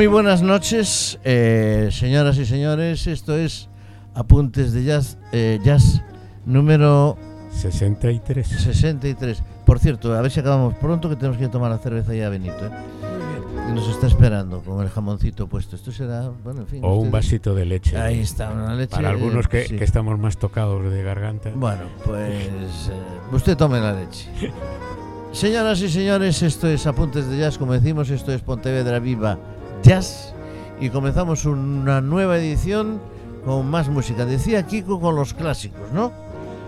Muy buenas noches, eh, señoras y señores. Esto es Apuntes de Jazz, eh, jazz número 63. 63. Por cierto, a ver si acabamos pronto, que tenemos que ir a tomar la cerveza ya a Benito. ¿eh? Que nos está esperando con el jamoncito puesto. Esto será, bueno, en fin. O un vasito de leche. Ahí está, una leche. Para algunos que, sí. que estamos más tocados de garganta. Bueno, pues eh, usted tome la leche. Señoras y señores, esto es Apuntes de Jazz, como decimos, esto es Pontevedra Viva Jazz y comenzamos una nueva edición con más música. Decía Kiko con los clásicos, ¿no?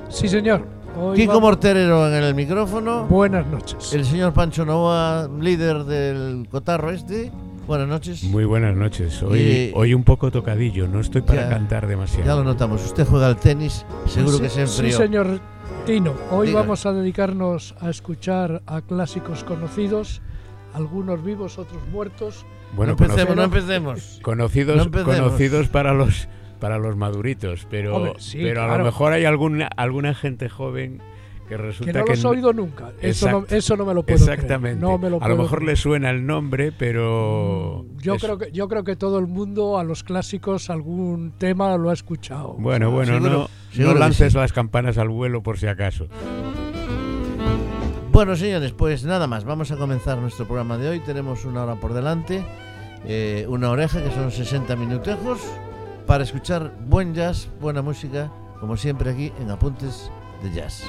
Sí, señor. Hoy Kiko vamos- Morterero en el micrófono, Buenas noches. el señor Pancho Novoa, líder del cotarro este. Buenas noches. Muy buenas noches. Hoy, Y- hoy un poco tocadillo, no estoy para Ya- cantar demasiado. Ya lo notamos, usted juega al tenis, seguro Sí, que se Sí, enfrió. señor Tino. Hoy Diga. vamos a dedicarnos a escuchar a clásicos conocidos, algunos vivos, otros muertos. Bueno, no empecemos, no empecemos. conocidos, no empecemos. conocidos para los para los maduritos, pero, Hombre, sí, pero a lo mejor hay alguna alguna gente joven que resulta Que no que los he oído nunca. Eso no, eso no me lo puedo creer. Exactamente. No me lo a lo puedo mejor creer. le suena el nombre, pero Yo es- creo, que, yo creo que todo el mundo a los clásicos algún tema lo ha escuchado. Bueno, bueno, Seguro- no, seguro no lances sí. las campanas al vuelo por si acaso. Bueno, señores, pues nada más. Vamos a comenzar nuestro programa de hoy. Tenemos una hora por delante, eh, una oreja que son 60 minutejos para escuchar buen jazz, buena música, como siempre aquí en Apuntes de Jazz.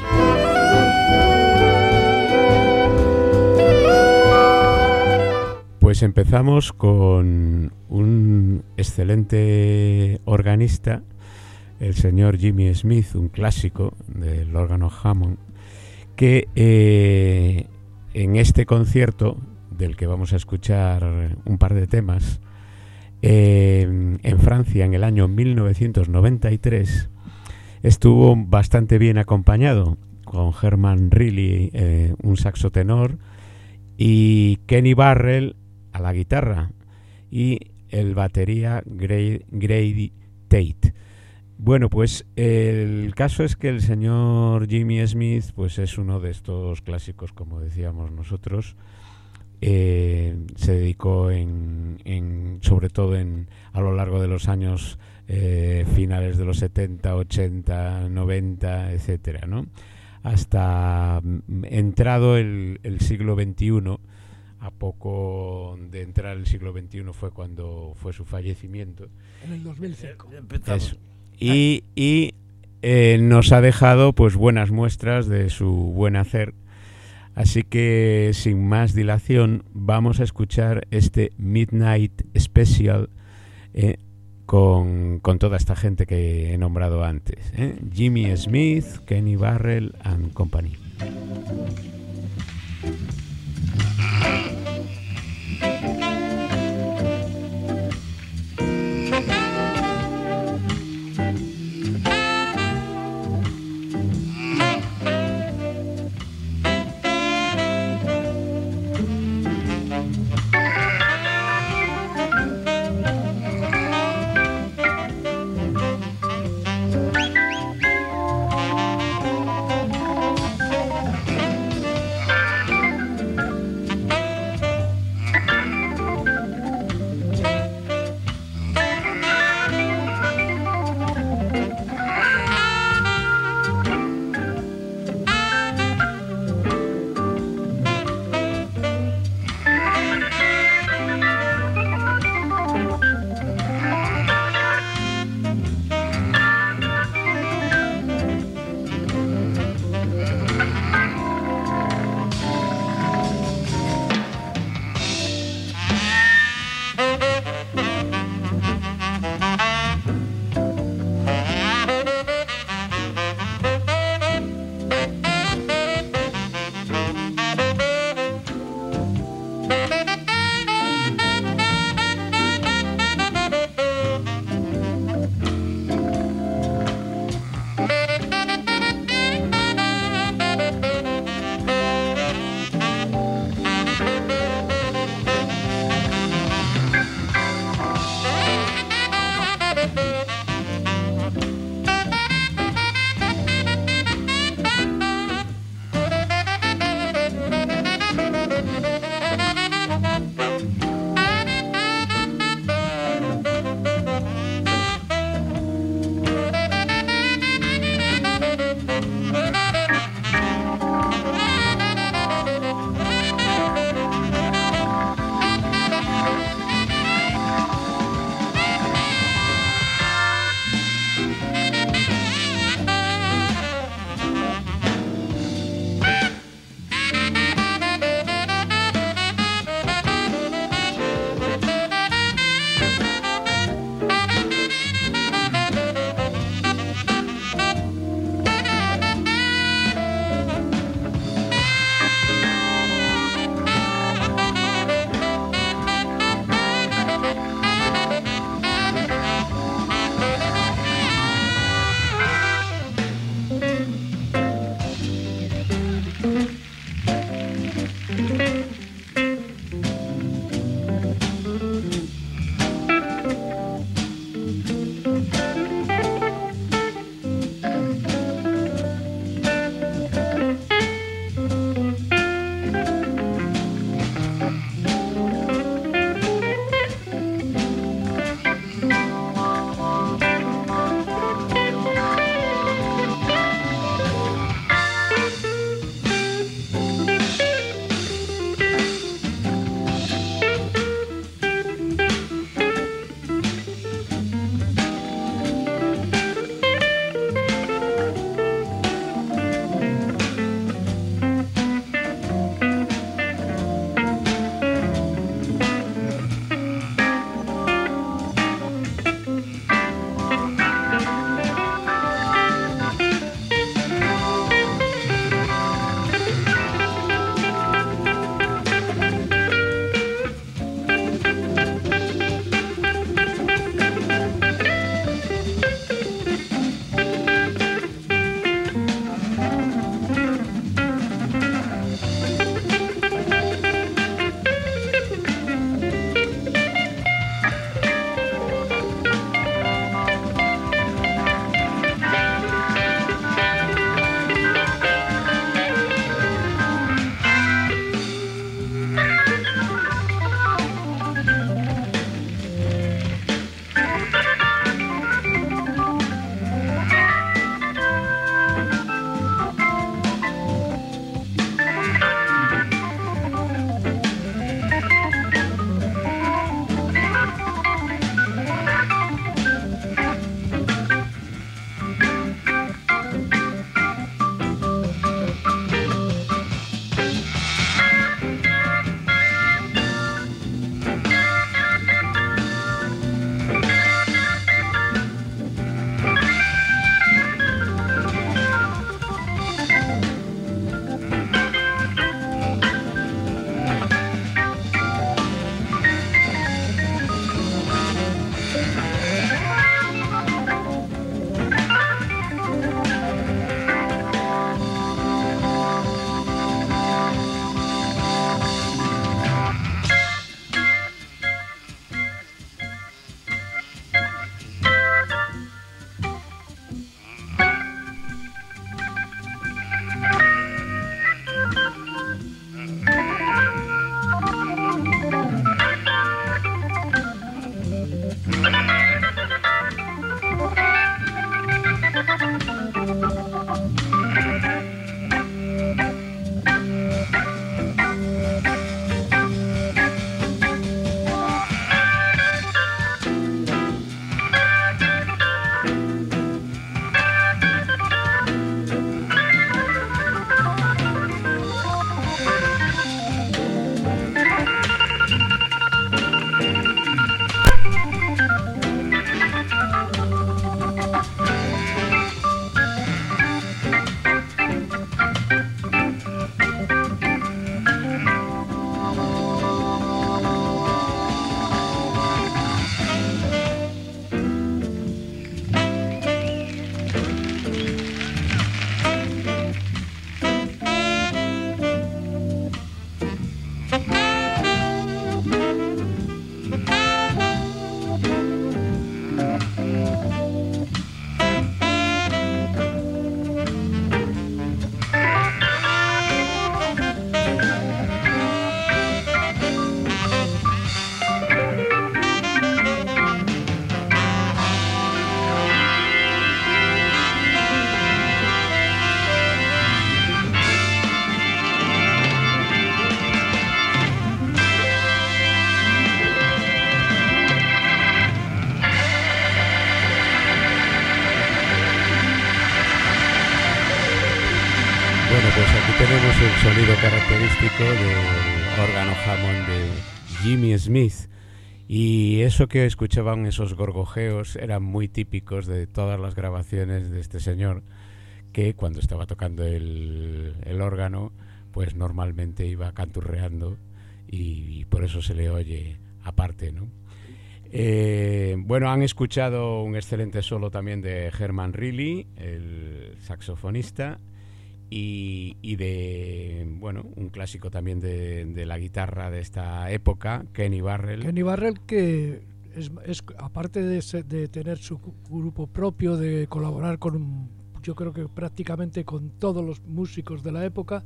Pues empezamos con un excelente organista, el señor Jimmy Smith, un clásico del órgano Hammond, que eh, en este concierto, del que vamos a escuchar un par de temas, eh, en Francia en el año 1993, estuvo bastante bien acompañado con Herman Riley, eh, un saxo tenor, y Kenny Barrell a la guitarra y el batería Grady Tate. Bueno, pues el caso es que el señor Jimmy Smith pues es uno de estos clásicos, como decíamos nosotros. Eh, se dedicó en, en- sobre todo en, a lo largo de los años eh, finales de los 70, 80, 90, etcétera, ¿no? Hasta mm, entrado el, el siglo XXI, a poco de entrar el siglo XXI fue cuando fue su fallecimiento. En el 2005. Empezamos. Eso. Y, eh, nos ha dejado pues buenas muestras de su buen hacer. Así que sin más dilación vamos a escuchar este Midnight Special eh, con, con toda esta gente que he nombrado antes. ¿eh? Jimmy Smith, Kenny Barrell and Company. Eso que escuchaban esos gorgojeos eran muy típicos de todas las grabaciones de este señor, que cuando estaba tocando el, órgano, pues normalmente iba canturreando y, por eso se le oye aparte, ¿no? Eh, bueno, han escuchado un excelente solo también de Herman Riley, el saxofonista, y, de, bueno, un clásico también de, la guitarra de esta época, Kenny Barrell. Kenny Barrell que es, aparte de, tener su grupo propio, de colaborar con, yo creo que prácticamente con todos los músicos de la época,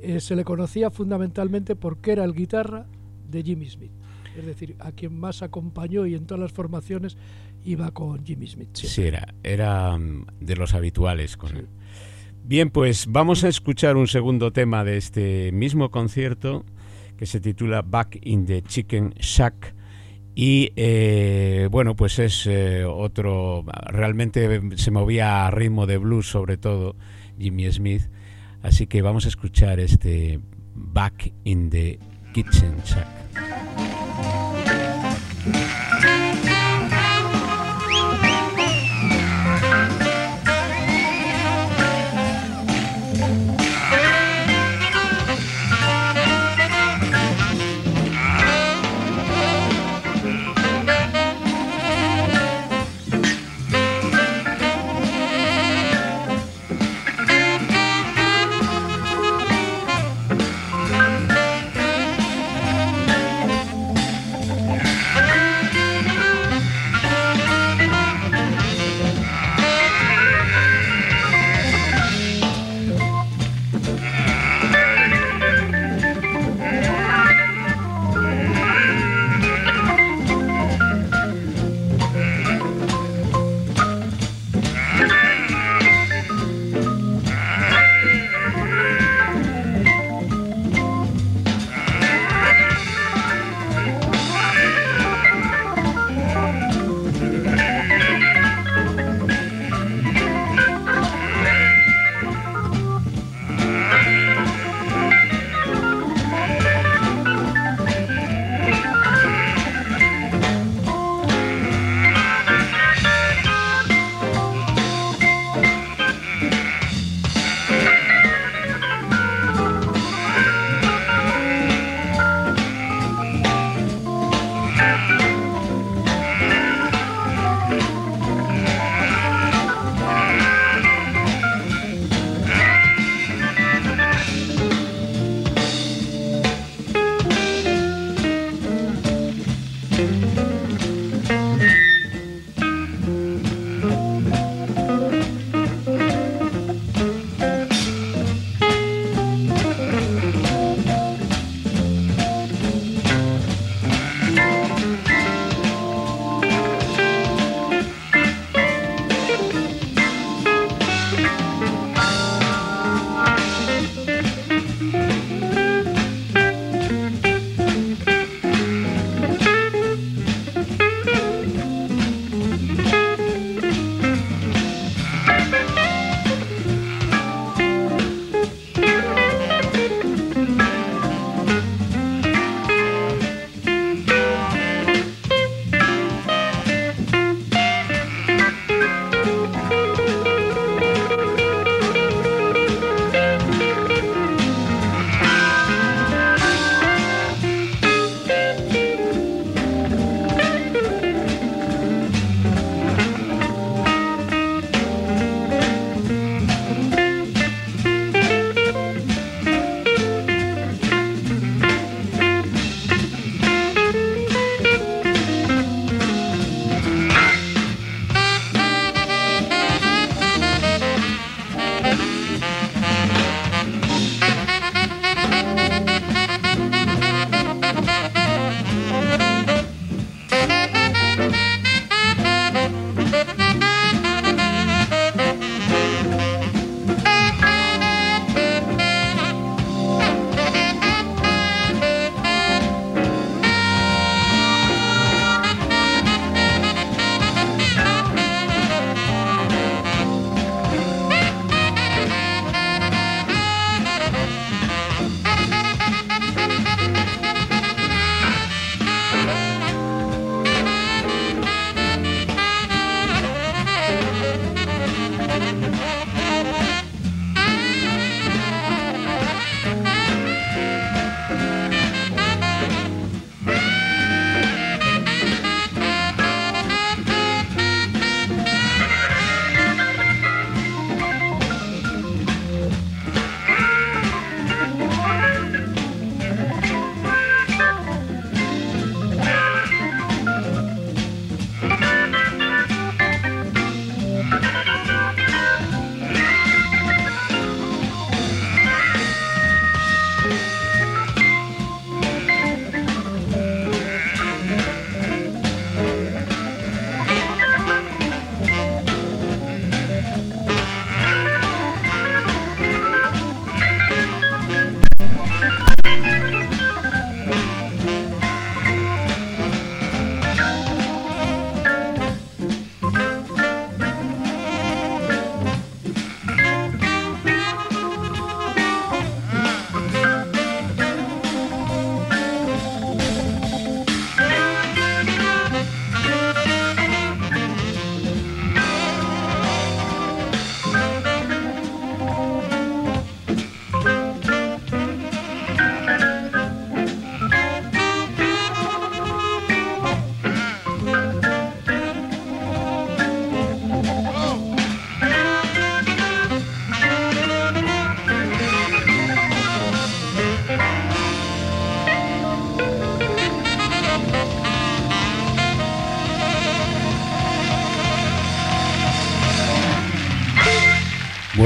eh, se le conocía fundamentalmente porque era el guitarra de Jimmy Smith. Es decir, a quien más acompañó y en todas las formaciones iba con Jimmy Smith. Sí, era, era mm, de los habituales con él. Bien, pues vamos a escuchar un segundo tema de este mismo concierto que se titula Back in the Chicken Shack. Y eh, bueno, pues es eh, otro, realmente se movía a ritmo de blues sobre todo, Jimmy Smith. Así que vamos a escuchar este Back in the Kitchen Shack.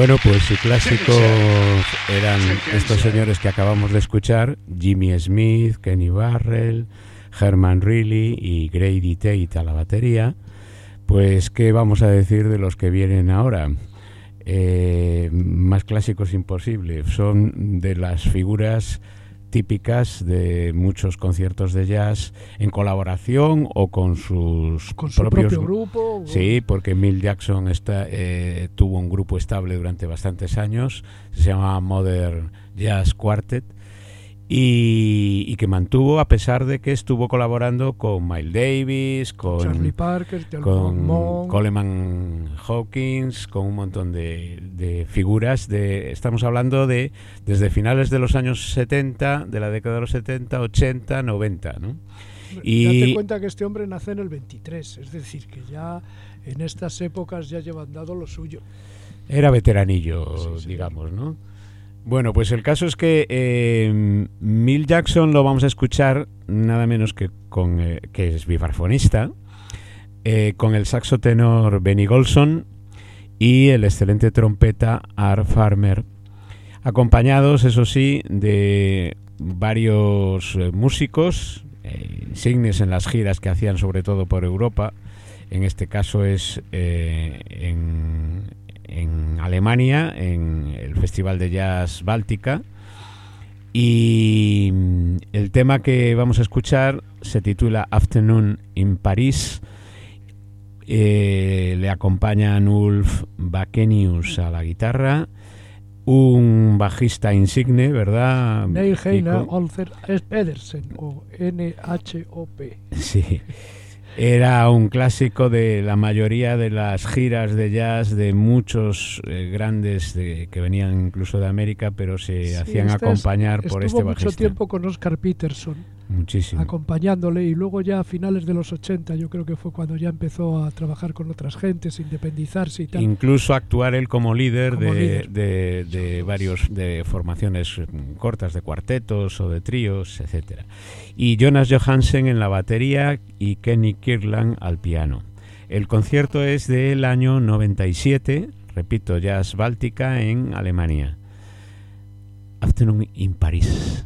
Bueno, pues su clásico eran estos señores que acabamos de escuchar, Jimmy Smith, Kenny Barrell, Herman Reilly y Grady Tate a la batería. Pues, ¿qué vamos a decir de los que vienen ahora? Eh, más clásicos imposible. Son de las figuras típicas de muchos conciertos de jazz en colaboración o con sus con su propios propio grupo. Sí, porque Mill Jackson está, eh, tuvo un grupo estable durante bastantes años, se llama Modern Jazz Quartet y, y, que mantuvo a pesar de que estuvo colaborando con Miles Davis, con Charlie Parker, con Mon. Coleman Hawkins, con un montón de, de, figuras. De, estamos hablando de desde finales de los años 70, de la década de los 70, 80, 90, ¿no? Y date cuenta que este hombre nace en el 23, es decir, que ya en estas épocas ya llevan dado lo suyo. Era veteranillo, sí, sí, digamos, ¿no? Bueno, pues el caso es que eh, Jackson lo vamos a escuchar nada menos que con eh, que es vibrafonista, eh, con el saxo tenor Benny Golson y el excelente trompeta Art Farmer, acompañados, eso sí, de varios eh, músicos insignes en las giras que hacían sobre todo por Europa. En este caso es en, en Alemania, en el Festival de Jazz Báltica. Y el tema que vamos a escuchar se titula Afternoon in Paris. Eh, le acompañan Ulf Bakenius a la guitarra, un bajista insigne, ¿verdad? Neil Heiner Olfer Pedersen o NHOP. Sí. Era un clásico de la mayoría de las giras de jazz de muchos eh, grandes de, que venían incluso de América, pero se sí, hacían este acompañar es, por este bajista. mucho tiempo con Oscar Peterson. Muchísimo. Acompañándole y luego ya a finales de los 80 yo creo que fue cuando ya empezó a trabajar con otras gentes, independizarse y tal. Incluso actuar él como líder, Como de, líder. de, de varios de formaciones mm, cortas de cuartetos o de tríos, etcétera. Y Jonas Johansen en la batería y Kenny Kirkland al piano. El concierto es del año 97, repito, Jazz Báltica en Alemania. Afternoon in Paris.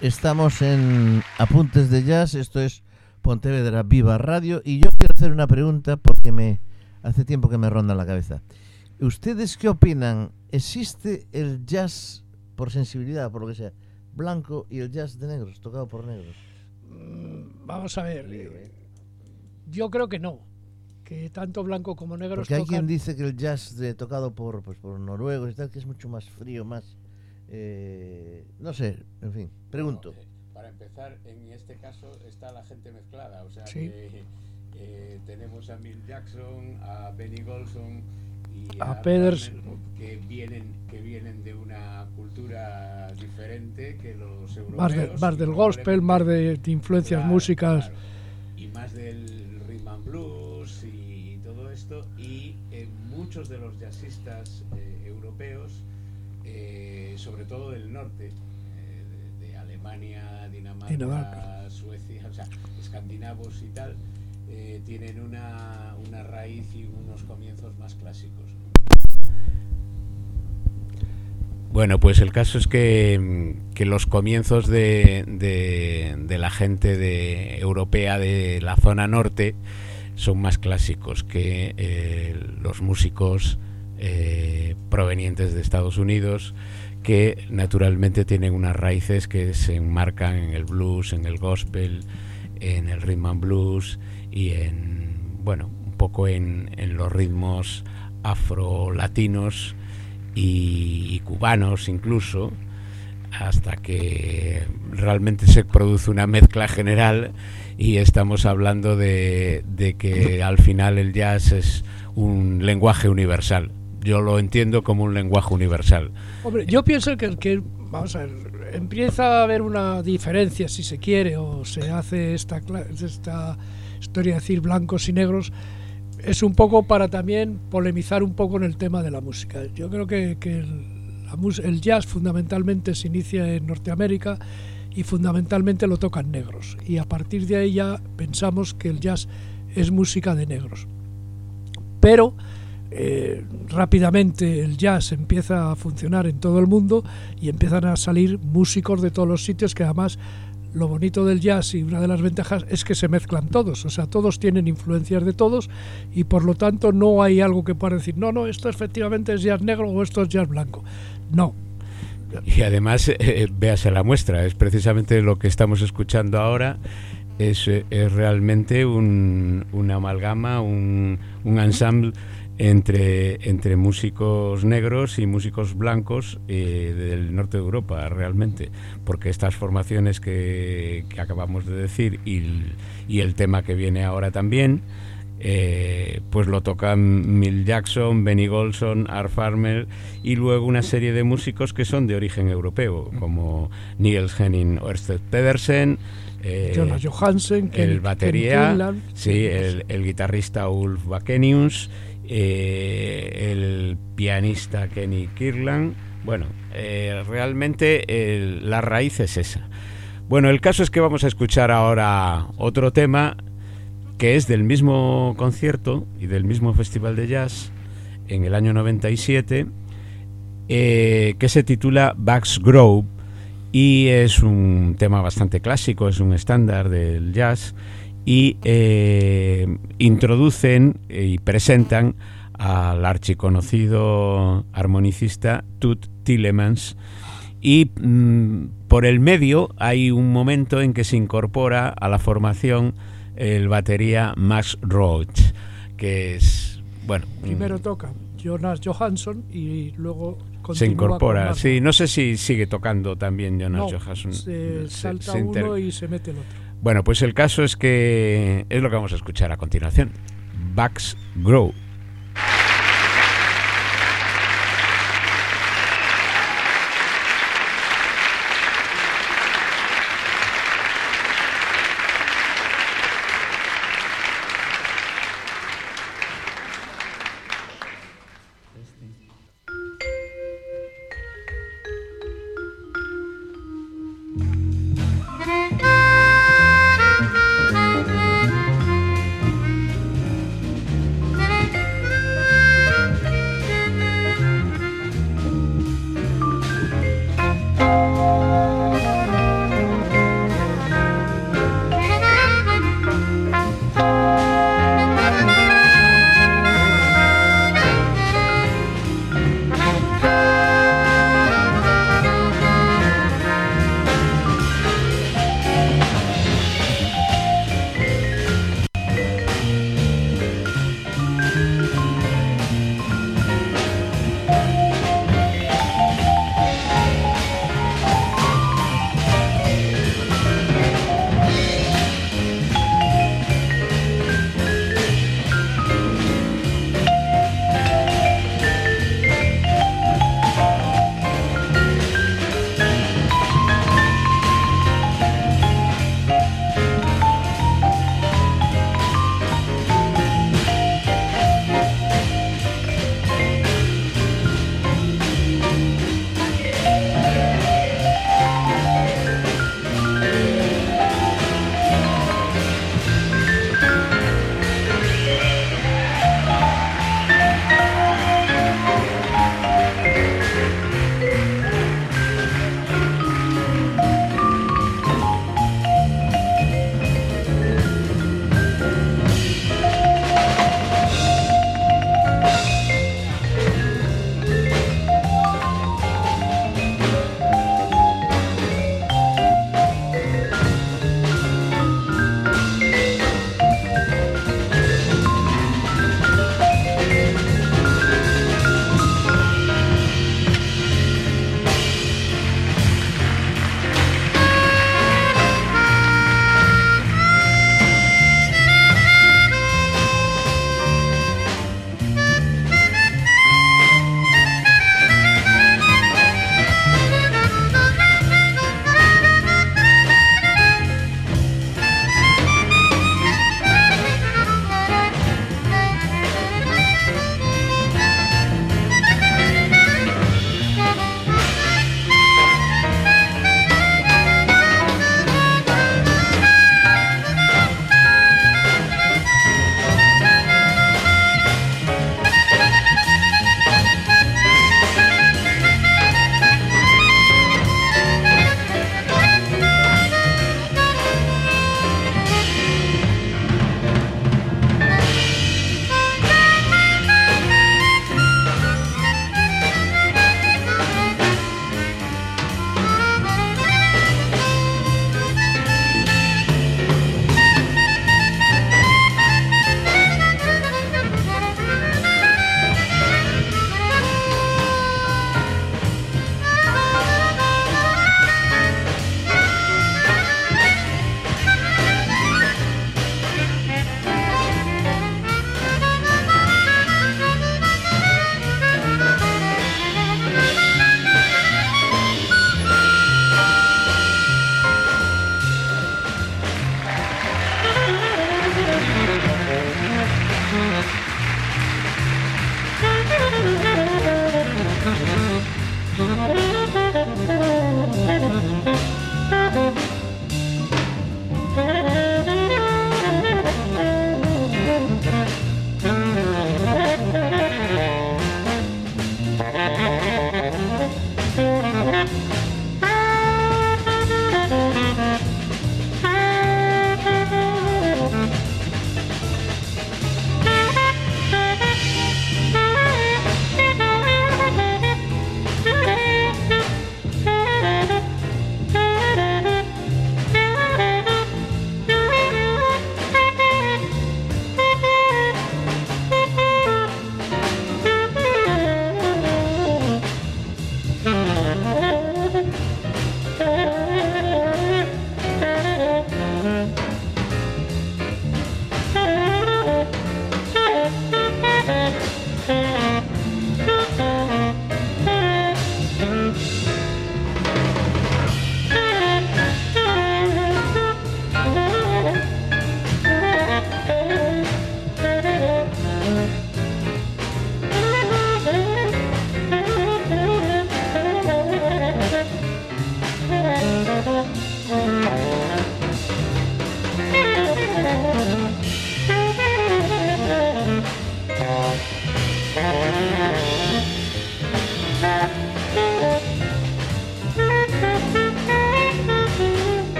Estamos en Apuntes de Jazz, esto es Pontevedra Viva Radio y yo quiero hacer una pregunta porque me hace tiempo que me ronda la cabeza. ¿Ustedes qué opinan? ¿Existe el jazz por sensibilidad, por lo que sea, blanco y el jazz de negros, tocado por negros? Mm, vamos a ver. Eh, yo creo que no. Que tanto blanco como negros Porque hay quien dice que el jazz de, tocado por, pues, por noruegos y tal, que es mucho más frío, más... Eh, no sé, en fin, pregunto. Eh, para empezar, en este caso está la gente mezclada, o sea que tenemos a Bill Jackson, a Benny Golson, a, Peders que vienen que vienen de una cultura diferente que los europeos. Más, del gospel más de, influencias músicas. y más del rhythm and blues y todo esto. Y eh, muchos de los jazzistas eh, europeos eh, todo del norte de, Alemania Dinamarca, Suecia o sea escandinavos y tal tienen una, una raíz y unos comienzos más clásicos Bueno, pues el caso es que, los comienzos de, de, la gente de, europea de la zona norte son más clásicos que eh, los músicos eh, provenientes de Estados Unidos, que naturalmente tienen unas raíces que se enmarcan en el blues, en el gospel, en el rhythm and blues y en, bueno, un poco en, en los ritmos afro-latinos y, cubanos incluso, hasta que realmente se produce una mezcla general y estamos hablando de, que al final el jazz es un lenguaje universal. Yo lo entiendo como un lenguaje universal. Hombre, yo pienso que, que vamos a ver, empieza a haber una diferencia, si se quiere, o se hace esta, esta historia de decir blancos y negros, es un poco para también polemizar un poco en el tema de la música. Yo creo que, el, jazz fundamentalmente se inicia en Norteamérica y fundamentalmente lo tocan negros. Y a partir de ahí ya pensamos que el jazz es música de negros. Pero eh, rápidamente el jazz empieza a funcionar en todo el mundo y empiezan a salir músicos de todos los sitios que además lo bonito del jazz y una de las ventajas es que se mezclan todos, o sea, todos tienen influencias de todos y por lo tanto no hay algo que pueda decir, no, no, esto efectivamente es jazz negro o esto es jazz blanco. No. Y además, eh, véase la muestra, es precisamente lo que estamos escuchando ahora, es, eh, realmente un, una amalgama, un, un ensemble entre, entre músicos negros y músicos blancos eh, del norte de Europa, realmente, porque estas formaciones que, acabamos de decir y, el tema que viene ahora también, eh, pues lo tocan Mill Jackson, Benny Golson, Art Farmer y luego una serie de músicos que son de origen europeo, como Niels Henning Ørsted Pedersen, eh, Jonas Johansen, el batería, sí, el, el, guitarrista Ulf Bakenius eh, el pianista Kenny Kirlan. Bueno, eh, realmente la raíz es esa. Bueno, el caso es que vamos a escuchar ahora otro tema que es del mismo concierto y del mismo festival de jazz en el año 97, eh, que se titula Bugs Grove y es un tema bastante clásico, es un estándar del jazz y eh, introducen y presentan al archiconocido armonicista Tut Tillemans y mm, por el medio hay un momento en que se incorpora a la formación el batería Max Roach, que es, bueno... Primero toca Jonas Johansson y luego se incorpora. Sí, no sé si sigue tocando también Jonas Johansson. Se salta uno y se mete el otro. Bueno, pues el caso es que es lo que vamos a escuchar a continuación. Bugs Grow.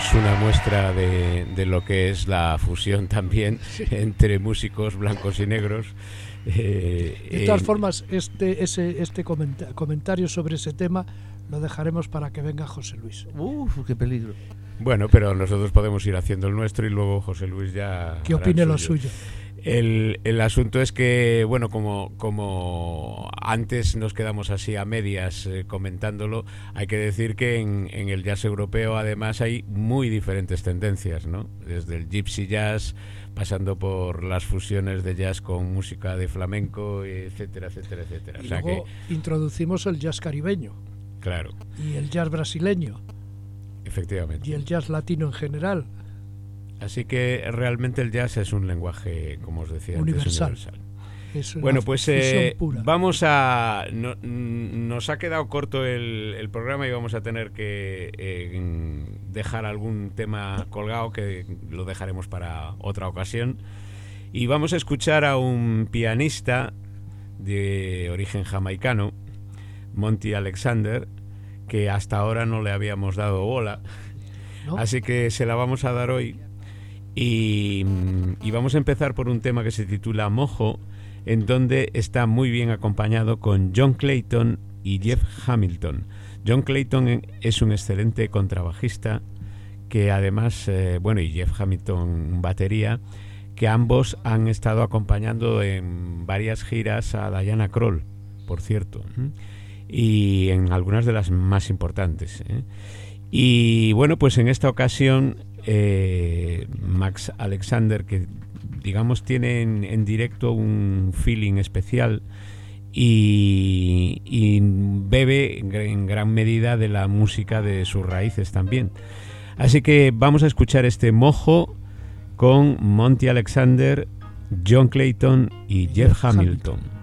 Tenemos una muestra de, de, lo que es la fusión también sí. entre músicos blancos y negros. Eh, de todas eh, formas, este, ese, este comenta comentario sobre ese tema lo dejaremos para que venga José Luis. Uf, qué peligro. Bueno, pero nosotros podemos ir haciendo el nuestro y luego José Luis ya. Que opine lo suyo. El, el, asunto es que, bueno, como, como antes nos quedamos así a medias eh, comentándolo, hay que decir que en, en, el jazz europeo además hay muy diferentes tendencias, ¿no? Desde el gypsy jazz, pasando por las fusiones de jazz con música de flamenco, etcétera, etcétera, etcétera. Y o sea luego que, introducimos el jazz caribeño. Claro. Y el jazz brasileño. Efectivamente. Y el jazz latino en general. Así que realmente el jazz es un lenguaje, como os decía, universal. Antes, universal. Bueno, pues eh, vamos a... No, nos ha quedado corto el, el, programa y vamos a tener que eh, dejar algún tema colgado que lo dejaremos para otra ocasión. Y vamos a escuchar a un pianista de origen jamaicano, Monty Alexander, que hasta ahora no le habíamos dado bola. ¿No? Así que se la vamos a dar hoy. Y, y, vamos a empezar por un tema que se titula Mojo, en donde está muy bien acompañado con John Clayton y Jeff Hamilton. John Clayton es un excelente contrabajista que además, eh, bueno, y Jeff Hamilton batería, que ambos han estado acompañando en varias giras a Diana Kroll, por cierto, y en algunas de las más importantes. ¿eh? Y bueno, pues en esta ocasión eh, Max Alexander, que digamos tiene en, en directo un feeling especial y, y bebe en, en, gran medida de la música de sus raíces también. Así que vamos a escuchar este mojo con Monty Alexander, John Clayton y Jeff Hamilton.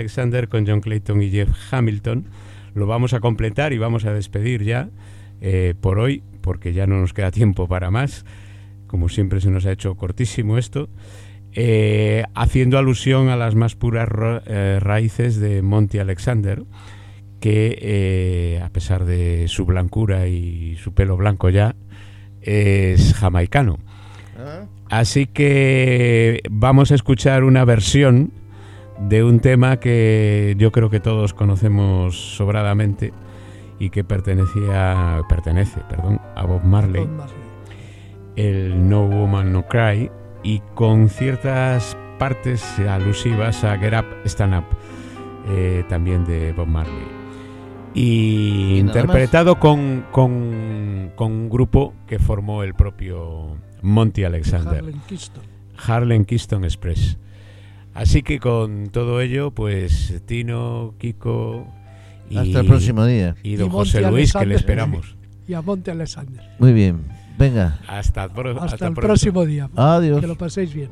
Alexander con John Clayton y Jeff Hamilton lo vamos a completar y vamos a despedir ya eh, por hoy, porque ya no nos queda tiempo para más. Como siempre se nos ha hecho cortísimo esto. eh, haciendo alusión a las más puras eh, raíces de Monty Alexander, que a pesar de su blancura y su pelo blanco ya, es jamaicano. Ah, Así que vamos a escuchar una versión de un tema que yo creo que todos conocemos sobradamente y que pertenecía, pertenece perdón, a Bob Marley, Bob Marley. el No Woman No Cry, y con ciertas partes alusivas a Get Up, Stand Up, eh, también de Bob Marley. Y, ¿Y nada interpretado con, con, con un grupo que formó el propio Monty Alexander. Harlem Kingston. Harlem Keystone Express. Así que con todo ello, pues Tino, Kiko y, Hasta el próximo día. y don Y José Luis, que le esperamos. Y a Monte Alexander. Muy bien. Venga. Hasta, pro- Hasta, el pronto. próximo día. Adiós. Que lo paséis bien.